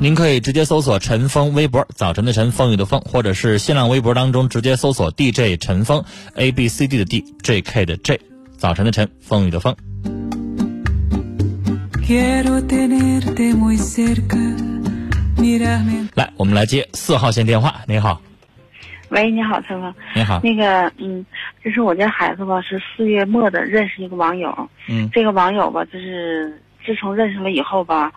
您可以直接搜索陈峰微博，早晨的晨，风雨的风，或者是新浪微博当中直接搜索 DJ 陈峰，A B C D 的 D，J K 的 J，早晨的晨，风雨的风。来，我们来接四号线电话。你好，喂，你好，陈峰。你好。那个，嗯，就是我家孩子吧？是四月末的认识一个网友。嗯。这个网友吧，就是自从认识了以后吧。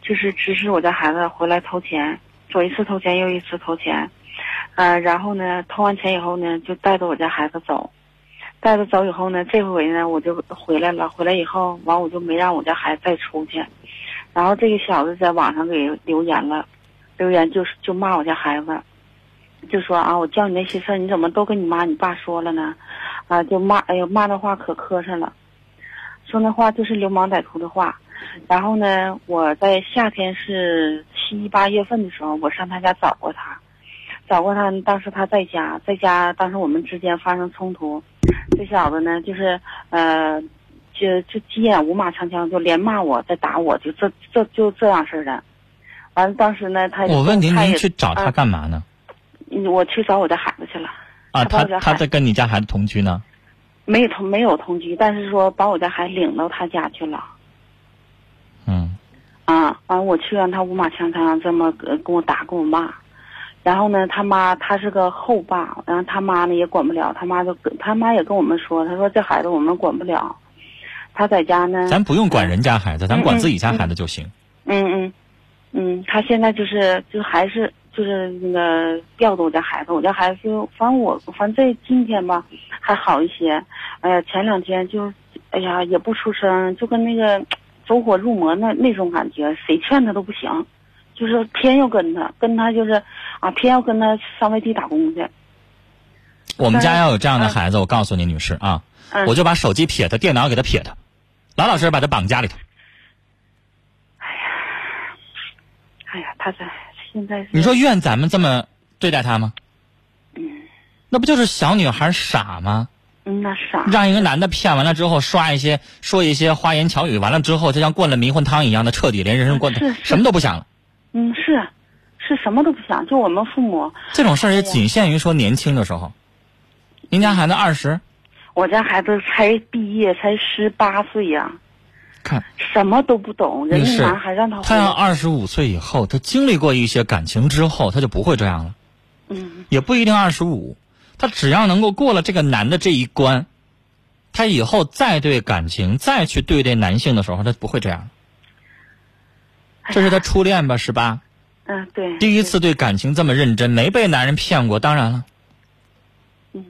就是指使我家孩子回来偷钱，左一次偷钱，右一次偷钱，呃，然后呢，偷完钱以后呢，就带着我家孩子走，带着走以后呢，这回呢，我就回来了，回来以后，完我就没让我家孩子再出去，然后这个小子在网上给留言了，留言就是就骂我家孩子，就说啊，我叫你那些事儿，你怎么都跟你妈你爸说了呢？啊，就骂，哎呦，骂的话可磕碜了，说那话就是流氓歹徒的话。然后呢，我在夏天是七八月份的时候，我上他家找过他，找过他。当时他在家，在家，当时我们之间发生冲突，这小子呢，就是呃，就就急眼五马长枪，就连骂我，再打我，就这这就这样式的。完了，当时呢，他我问您，您去找他干嘛呢？我去找我的孩子去了。啊，他他在跟你家孩子同居呢？没有同没有同居，但是说把我家孩子领到他家去了。嗯，啊，完我去完他五马枪枪这么跟我打跟我骂，然后呢，他妈他是个后爸，然后他妈呢也管不了，他妈就跟他妈也跟我们说，他说这孩子我们管不了，他在家呢。咱不用管人家孩子，咱管自己家孩子就行。嗯嗯，嗯，他现在就是就还是就是那个吊着我家孩子，我家孩子就反正我反正这今天吧还好一些，哎呀前两天就哎呀也不出声，就跟那个。走火入魔那那种感觉，谁劝他都不行，就是偏要跟他，跟他就是啊，偏要跟他上外地打工去。我们家要有这样的孩子，我告诉你，女士啊，我就把手机撇他，电脑给他撇他，老老实实把他绑家里头。哎呀，哎呀，他在现在。你说怨咱们这么对待他吗？嗯。那不就是小女孩傻吗？那啥，让一个男的骗完了之后，刷一些说一些花言巧语，完了之后就像灌了迷魂汤一样的彻底，连人生过什么都不想了。嗯，是，是什么都不想。就我们父母这种事儿也仅限于说年轻的时候。您家孩子二十？我家孩子才毕业，才十八岁呀。看，什么都不懂。人家男孩让他他要二十五岁以后，他经历过一些感情之后，他就不会这样了。嗯。也不一定二十五。他只要能够过了这个男的这一关，他以后再对感情再去对待男性的时候，他不会这样。这是他初恋吧？十八。嗯，对。第一次对感情这么认真，没被男人骗过，当然了。嗯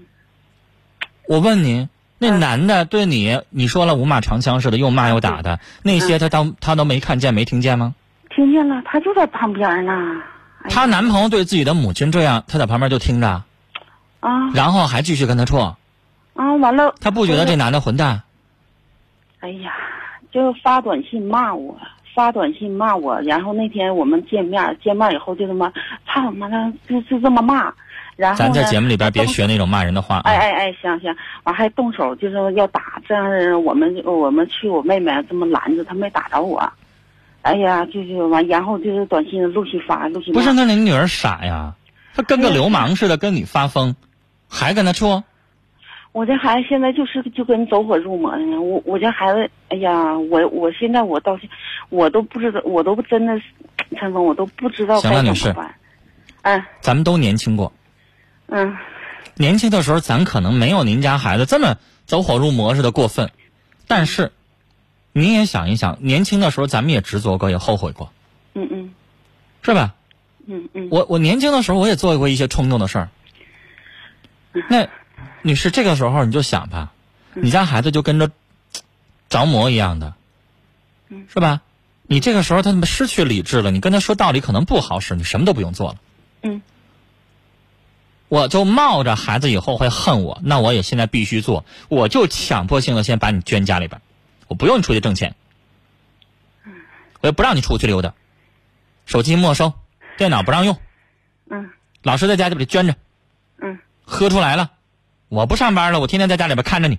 我问你，那男的对你，你说了五马长枪似的，又骂又打的，那些他当他都没看见没听见吗？听见了，他就在旁边呢。她男朋友对自己的母亲这样，她在旁边就听着，啊然后还继续跟他处，啊，完了，他不觉得这男的混蛋？哎呀，就发短信骂我，发短信骂我，然后那天我们见面，见面以后就他妈操他妈的，就就这么骂，然后咱在节目里边别学那种骂人的话啊！哎哎哎，行行，完还动手，就是要打，这样我们我们去我妹妹这么拦着，她没打着我。哎呀，就是完，然后就是短信陆续发，陆续骂不是，那你女儿傻呀？她跟个流氓似的跟你发疯，还跟他处？我这孩子现在就是就跟走火入魔的呢。我我这孩子，哎呀，我我现在我到现，我都不知道，我都真的是，陈峰，我都不知道行了女士该怎么办。嗯咱们都年轻过，嗯年轻的时候咱可能没有您家孩子这么走火入魔似的过分，但是您也想一想，年轻的时候咱们也执着过，也后悔过，嗯嗯是吧？嗯嗯，我我年轻的时候我也做过一些冲动的事儿。那女士，这个时候你就想吧，你家孩子就跟着着魔一样的，是吧？你这个时候他他妈失去理智了，你跟他说道理可能不好使，你什么都不用做了。嗯。我就冒着孩子以后会恨我，那我也现在必须做，我就强迫性的先把你圈家里边，我不用你出去挣钱，我也不让你出去溜达，手机没收，电脑不让用，嗯。老师在家里边圈着，嗯喝出来了，我不上班了，我天天在家里边看着你，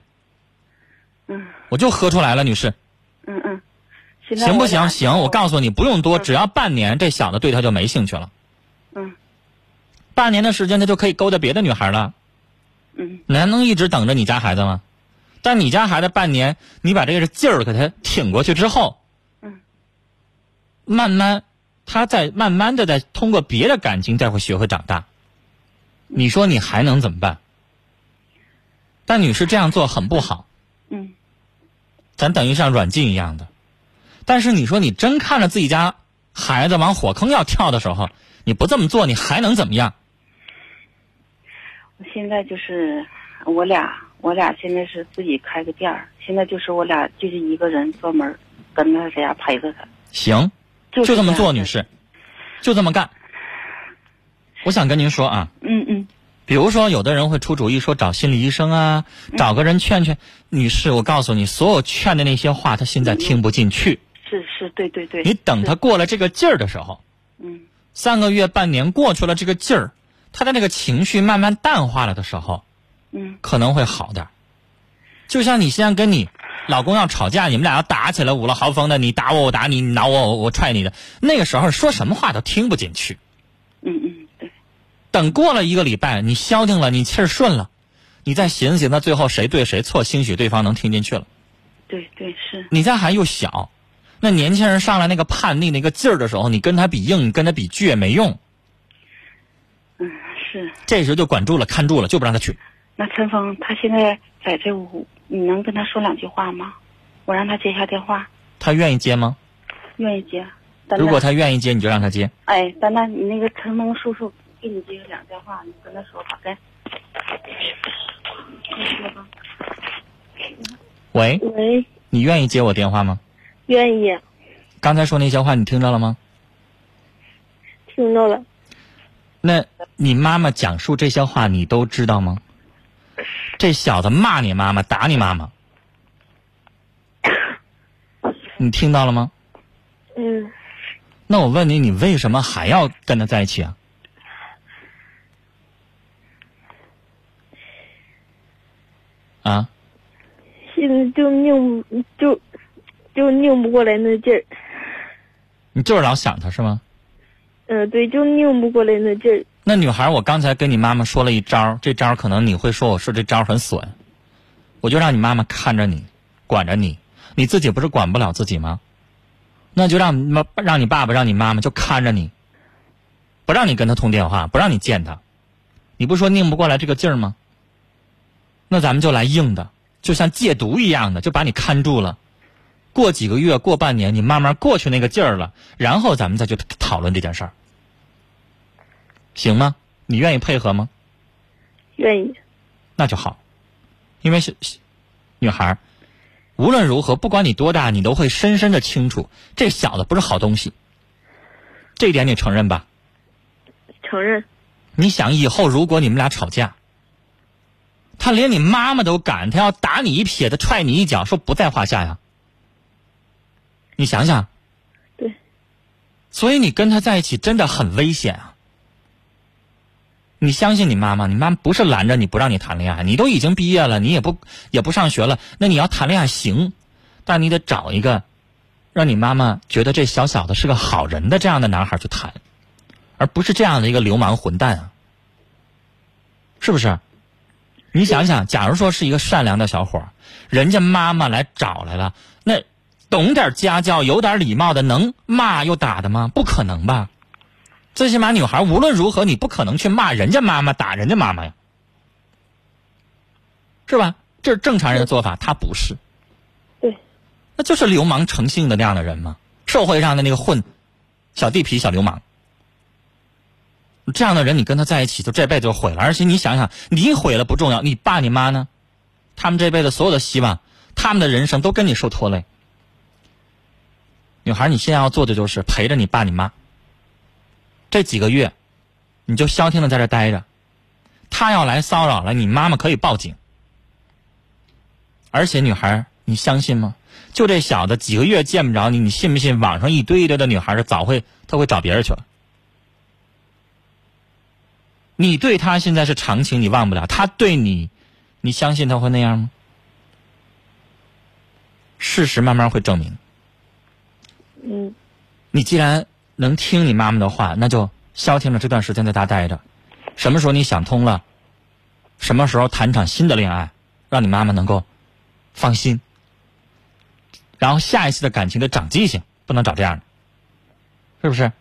嗯我就喝出来了，女士，嗯嗯，行不行？行，我告诉你，不用多，只要半年，这小子对他就没兴趣了。嗯半年的时间，他就可以勾搭别的女孩了。嗯你还能一直等着你家孩子吗？但你家孩子半年，你把这个劲儿给他挺过去之后，嗯，慢慢，他在慢慢的在通过别的感情，再会学会长大。你说你还能怎么办？但女士这样做很不好，嗯咱等于像软禁一样的。但是你说你真看着自己家孩子往火坑要跳的时候，你不这么做，你还能怎么样？我现在就是我俩，我俩现在是自己开个店儿，现在就是我俩就是一个人专门跟他在家陪着他，行，就就这么做，女。士，就这么干。我想跟您说啊，嗯嗯比如说有的人会出主意说找心理医生啊，找个人劝劝。女士，我告诉你，所有劝的那些话，他现在听不进去。是是，对对对。你等他过了这个劲儿的时候，嗯三个月、半年过去了，这个劲儿，他的那个情绪慢慢淡化了的时候，嗯可能会好点儿。就像你现在跟你老公要吵架，你们俩要打起来，五了豪风的，你打我，我打你，你挠我，我我踹你的，那个时候说什么话都听不进去。嗯嗯对，等过了一个礼拜，你消停了，你气儿顺了，你再寻思寻思，最后谁对谁错，兴许对方能听进去了。对对是，你家孩子又小，那年轻人上来那个叛逆那个劲儿的时候，你跟他比硬，你跟他比倔没用，嗯是。这时候就管住了，看住了，就不让他去。那陈峰他现在在这屋，你能跟他说两句话吗？我让他接下电话，他愿意接吗？愿意接。如果他愿意接，你就让他接。哎，丹丹，你那个陈峰叔叔给你接两电话，你跟他说吧，该。你说吧。喂，喂，你愿意接我电话吗？愿意，刚才说那些话你听到了吗？听到了。那你妈妈讲述这些话你都知道吗？这小子骂你妈妈，打你妈妈，你听到了吗？嗯，那我问你，你为什么还要跟他在一起啊？啊，现在就拧就就拧不过来那劲儿。你就是老想他是吗？嗯、对，就拧不过来那劲儿。那女孩，我刚才跟你妈妈说了一招，这招可能你会说我说这招很损，我就让你妈妈看着你，管着你，你自己不是管不了自己吗？那就让妈让你爸爸让你妈妈就看着你，不让你跟他通电话，不让你见他，你不说拧不过来这个劲儿吗？那咱们就来硬的，就像戒毒一样的，就把你看住了。过几个月，过半年，你慢慢过去那个劲儿了，然后咱们再去讨论这件事儿，行吗？你愿意配合吗？愿意。那就好。因为是女孩儿，无论如何，不管你多大，你都会深深的清楚，这小子不是好东西。这一点你承认吧？承认。你想以后如果你们俩吵架，他连你妈妈都敢，他要打你一撇子，踹你一脚，说不在话下呀。你想想。对。所以你跟他在一起真的很危险啊！你相信你妈妈，你妈不是拦着你不让你谈恋爱，你都已经毕业了，你也不也不上学了，那你要谈恋爱行，但你得找一个让你妈妈觉得这小小的是个好人的这样的男孩去谈，而不是这样的一个流氓混蛋啊！是不是？你想想，假如说是一个善良的小伙儿，人家妈妈来找来了，那懂点家教、有点礼貌的，能骂又打的吗？不可能吧？最起码，女孩无论如何，你不可能去骂人家妈妈、打人家妈妈呀，是吧？这是正常人的做法，他不是。对。那就是流氓成性的那样的人吗？社会上的那个混小地痞、小流氓，这样的人，你跟他在一起，就这辈子就毁了。而且你想想，你毁了不重要，你爸你妈呢？他们这辈子所有的希望，他们的人生都跟你受拖累。女孩，你现在要做的就是陪着你爸你妈。这几个月，你就消停的在这待着。他要来骚扰了，你妈妈可以报警。而且，女孩，你相信吗？就这小子几个月见不着你，你信不信？网上一堆一堆的女孩，早会他会找别人去了。你对他现在是长情，你忘不了；他对你，你相信他会那样吗？事实慢慢会证明。嗯。你既然。能听你妈妈的话，那就消停了这段时间在家待着。什么时候你想通了，什么时候谈场新的恋爱，让你妈妈能够放心。然后下一次的感情得长记性，不能找这样的，是不是？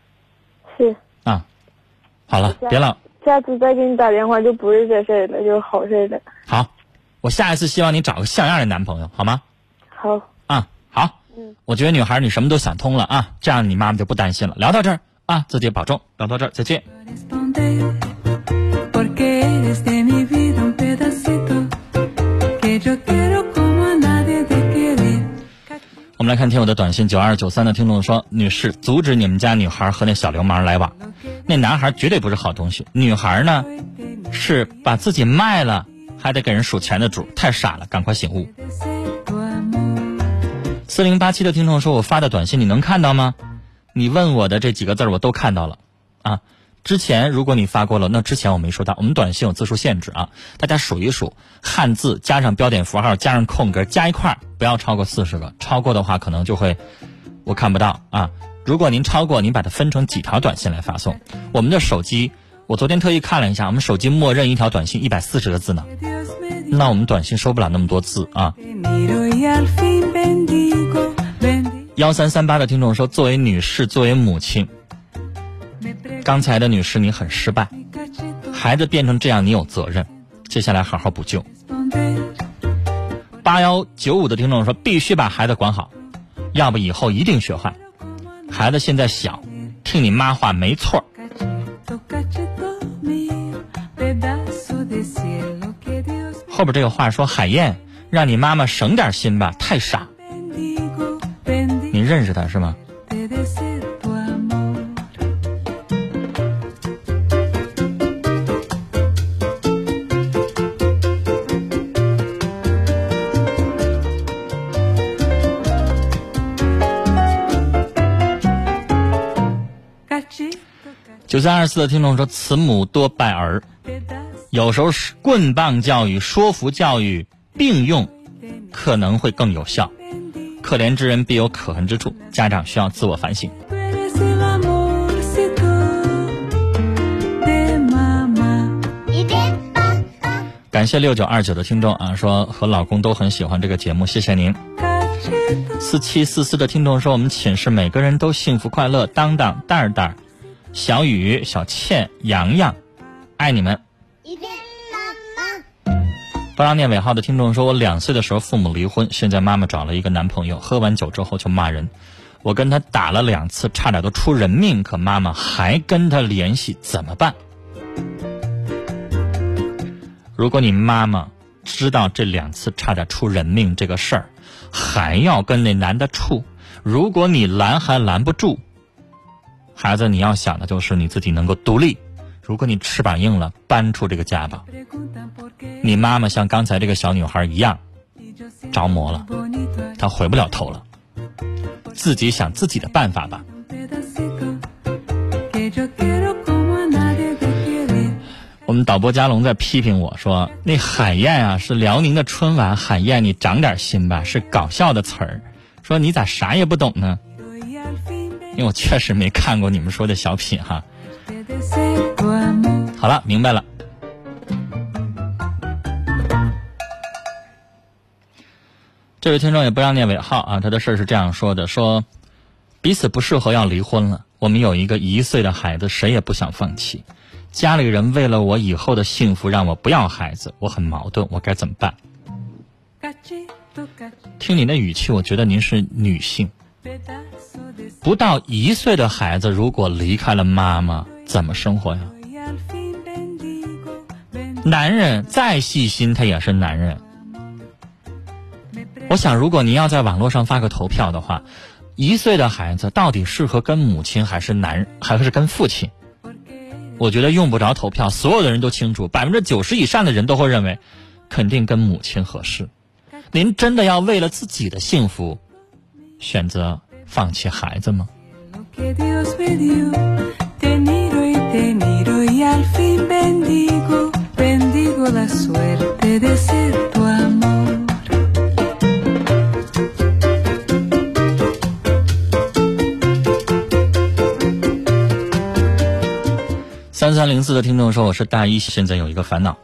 是。啊，好了，别了。下次再给你打电话就不是这事儿了，就是好事了。好，我下一次希望你找个像样的男朋友，好吗？好。啊，好。我觉得女孩，你什么都想通了啊，这样你妈妈就不担心了。聊到这儿啊，自己保重。聊到这儿，再见。我们来看听友的短信，九二九三的听众说：“女士，阻止你们家女孩和那小流氓来往，那男孩绝对不是好东西。女孩呢，是把自己卖了还得给人数钱的主，太傻了，赶快醒悟。”四零八七的听众说：“我发的短信你能看到吗？你问我的这几个字我都看到了，啊，之前如果你发过了，那之前我没收到。我们短信有字数限制啊，大家数一数，汉字加上标点符号加上空格加一块，不要超过四十个，超过的话可能就会我看不到啊。如果您超过，您把它分成几条短信来发送。我们的手机，我昨天特意看了一下，我们手机默认一条短信一百四十个字呢。”那我们短信收不了那么多字啊。幺三三八的听众说：“作为女士，作为母亲，刚才的女士你很失败，孩子变成这样你有责任，接下来好好补救。”八幺九五的听众说：“必须把孩子管好，要不以后一定学坏。孩子现在小，听你妈话没错。”后边这个话说：“海燕，让你妈妈省点心吧，太傻。”你认识他是吗？九三二四的听众说：“慈母多败儿。”有时候是棍棒教育、说服教育并用，可能会更有效。可怜之人必有可恨之处，家长需要自我反省。感谢六九二九的听众啊，说和老公都很喜欢这个节目，谢谢您。四七四四的听众说，我们寝室每个人都幸福快乐，当当蛋蛋，小雨、小倩、洋洋，爱你们。不让念尾号的听众说：“我两岁的时候父母离婚，现在妈妈找了一个男朋友，喝完酒之后就骂人。我跟他打了两次，差点都出人命，可妈妈还跟他联系，怎么办？如果你妈妈知道这两次差点出人命这个事儿，还要跟那男的处。如果你拦还拦不住，孩子，你要想的就是你自己能够独立。如果你翅膀硬了，搬出这个家吧。你妈妈像刚才这个小女孩一样着魔了，她回不了头了。自己想自己的办法吧。我们导播加龙在批评我说：“那海燕啊，是辽宁的春晚。海燕，你长点心吧，是搞笑的词儿。说你咋啥也不懂呢？因为我确实没看过你们说的小品哈。好了，明白了。这位听众也不让念尾号啊，他的事儿是这样说的：说彼此不适合要离婚了。我们有一个一岁的孩子，谁也不想放弃。家里人为了我以后的幸福，让我不要孩子，我很矛盾，我该怎么办？听您的语气，我觉得您是女性。不到一岁的孩子，如果离开了妈妈，怎么生活呀？男人再细心，他也是男人。我想，如果您要在网络上发个投票的话，一岁的孩子到底适合跟母亲，还是男，还是跟父亲？我觉得用不着投票，所有的人都清楚，百分之九十以上的人都会认为，肯定跟母亲合适。您真的要为了自己的幸福，选择放弃孩子吗？三三零四的听众说：“我是大一，现在有一个烦恼，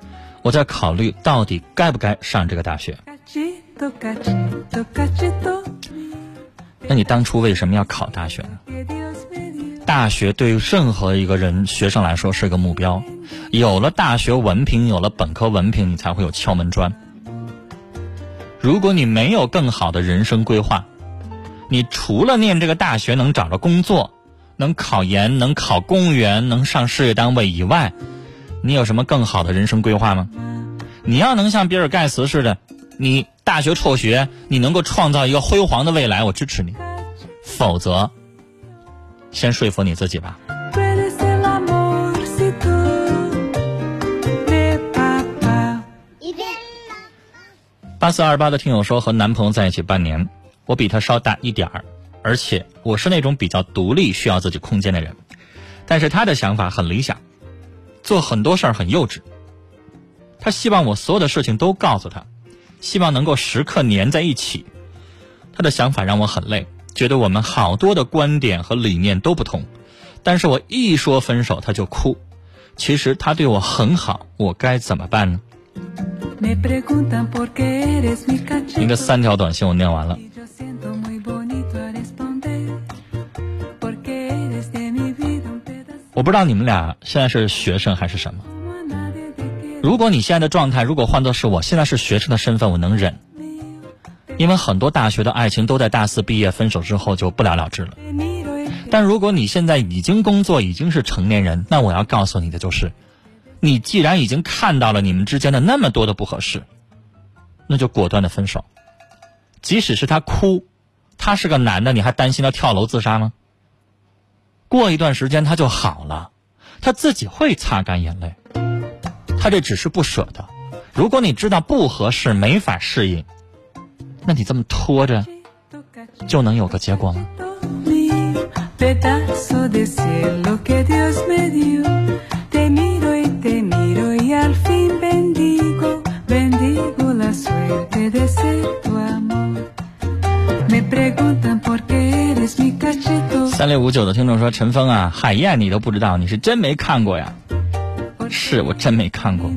我在考虑到底该不该上这个大学。那你当初为什么要考大学呢？大学对于任何一个人学生来说是个目标，有了大学文凭，有了本科文凭，你才会有敲门砖。如果你没有更好的人生规划，你除了念这个大学能找着工作。”能考研，能考公务员，能上事业单位以外，你有什么更好的人生规划吗？你要能像比尔盖茨似的，你大学辍学，你能够创造一个辉煌的未来，我支持你。否则，先说服你自己吧。八四二八的听友说，和男朋友在一起半年，我比他稍大一点儿。而且我是那种比较独立、需要自己空间的人，但是他的想法很理想，做很多事儿很幼稚。他希望我所有的事情都告诉他，希望能够时刻粘在一起。他的想法让我很累，觉得我们好多的观点和理念都不同。但是我一说分手他就哭。其实他对我很好，我该怎么办呢？您的三条短信我念完了。我不知道你们俩现在是学生还是什么。如果你现在的状态，如果换作是我现在是学生的身份，我能忍，因为很多大学的爱情都在大四毕业分手之后就不了了之了。但如果你现在已经工作，已经是成年人，那我要告诉你的就是，你既然已经看到了你们之间的那么多的不合适，那就果断的分手。即使是他哭，他是个男的，你还担心他跳楼自杀吗？过一段时间他就好了，他自己会擦干眼泪。他这只是不舍得。如果你知道不合适、没法适应，那你这么拖着，就能有个结果吗？三六五九的听众说：“陈峰啊，海燕你都不知道，你是真没看过呀？是我真没看过。”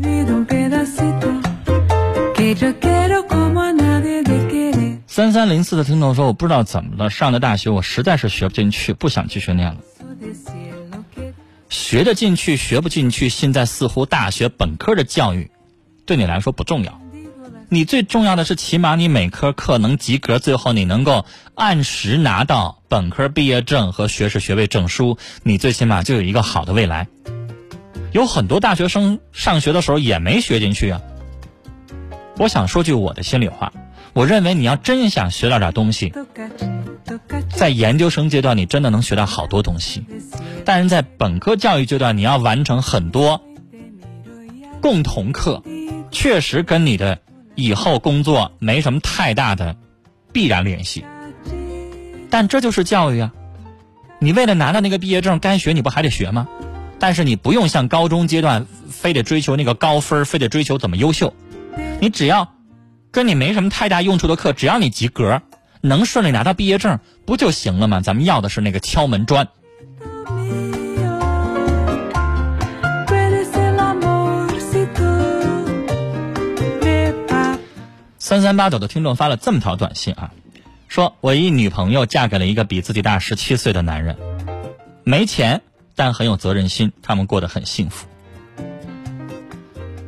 三三零四的听众说：“我不知道怎么了，上了大学我实在是学不进去，不想继续念了。学得进去，学不进去，现在似乎大学本科的教育对你来说不重要。”你最重要的是，起码你每科课能及格，最后你能够按时拿到本科毕业证和学士学位证书，你最起码就有一个好的未来。有很多大学生上学的时候也没学进去啊，我想说句我的心里话，我认为你要真想学到点东西，在研究生阶段你真的能学到好多东西，但是在本科教育阶段你要完成很多共同课，确实跟你的以后工作没什么太大的必然联系。但这就是教育啊！你为了拿到那个毕业证，该学你不还得学吗？但是你不用像高中阶段非得追求那个高分，非得追求怎么优秀。你只要跟你没什么太大用处的课，只要你及格，能顺利拿到毕业证，不就行了吗？咱们要的是那个敲门砖。三三八九的听众发了这么条短信啊，说我一女朋友嫁给了一个比自己大十七岁的男人，没钱。但很有责任心，他们过得很幸福。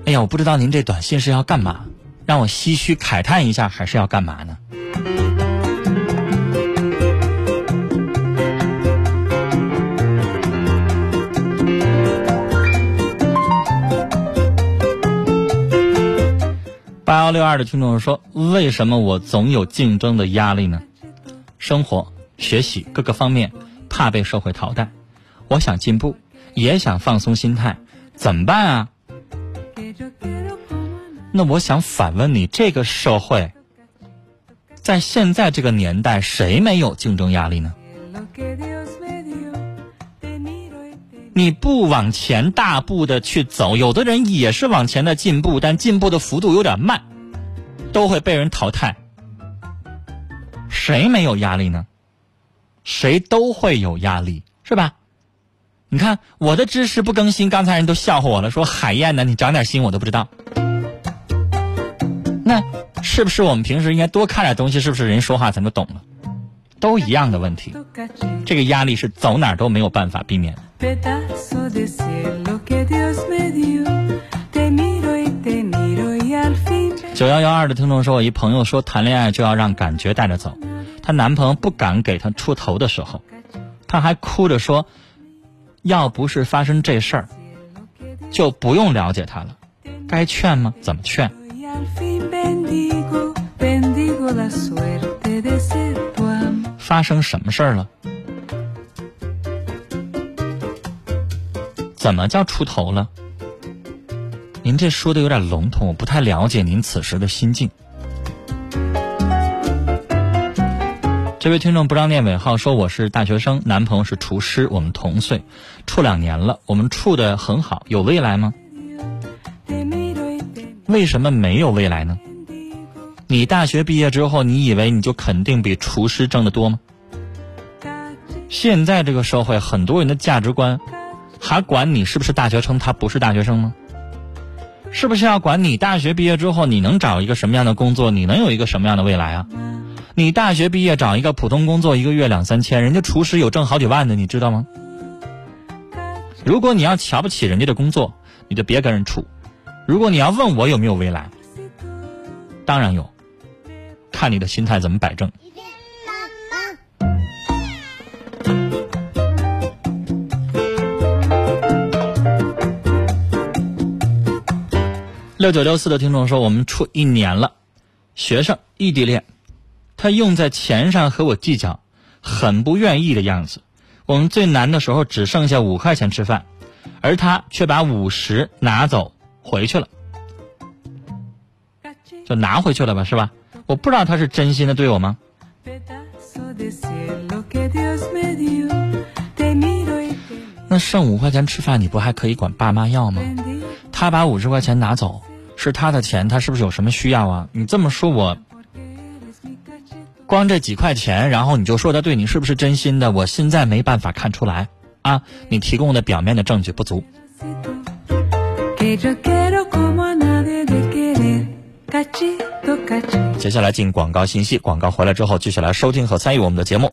哎呀，我不知道您这短信是要干嘛，让我唏嘘慨叹一下，还是要干嘛呢？八幺六二的听众说：“为什么我总有竞争的压力呢？生活、学习各个方面，怕被社会淘汰。”我想进步，也想放松心态，怎么办啊？那我想反问你：这个社会，在现在这个年代，谁没有竞争压力呢？你不往前大步的去走，有的人也是往前的进步，但进步的幅度有点慢，都会被人淘汰。谁没有压力呢？谁都会有压力，是吧？你看我的知识不更新，刚才人都笑话我了，说海燕呢，你长点心我都不知道。那是不是我们平时应该多看点东西？是不是人说话咱就懂了？都一样的问题，这个压力是走哪都没有办法避免。九幺幺二的听众说，我一朋友说谈恋爱就要让感觉带着走，她男朋友不敢给她出头的时候，她还哭着说。要不是发生这事儿，就不用了解他了。该劝吗？怎么劝？发生什么事儿了？怎么叫出头了？您这说的有点笼统，我不太了解您此时的心境。这位听众不让念尾号，说我是大学生，男朋友是厨师，我们同岁，处两年了，我们处的很好，有未来吗？为什么没有未来呢？你大学毕业之后，你以为你就肯定比厨师挣得多吗？现在这个社会，很多人的价值观，还管你是不是大学生，他不是大学生吗？是不是要管你大学毕业之后，你能找一个什么样的工作，你能有一个什么样的未来啊？你大学毕业找一个普通工作，一个月两三千，人家厨师有挣好几万的，你知道吗？如果你要瞧不起人家的工作，你就别跟人处。如果你要问我有没有未来，当然有，看你的心态怎么摆正。六九六四的听众说，我们处一年了，学生异地恋。他用在钱上和我计较，很不愿意的样子。我们最难的时候只剩下五块钱吃饭，而他却把五十拿走回去了，就拿回去了吧，是吧？我不知道他是真心的对我吗？那剩五块钱吃饭，你不还可以管爸妈要吗？他把五十块钱拿走，是他的钱，他是不是有什么需要啊？你这么说，我。光这几块钱，然后你就说他对你是不是真心的？我现在没办法看出来，啊，你提供的表面的证据不足。接下来进广告信息，广告回来之后继续来收听和参与我们的节目。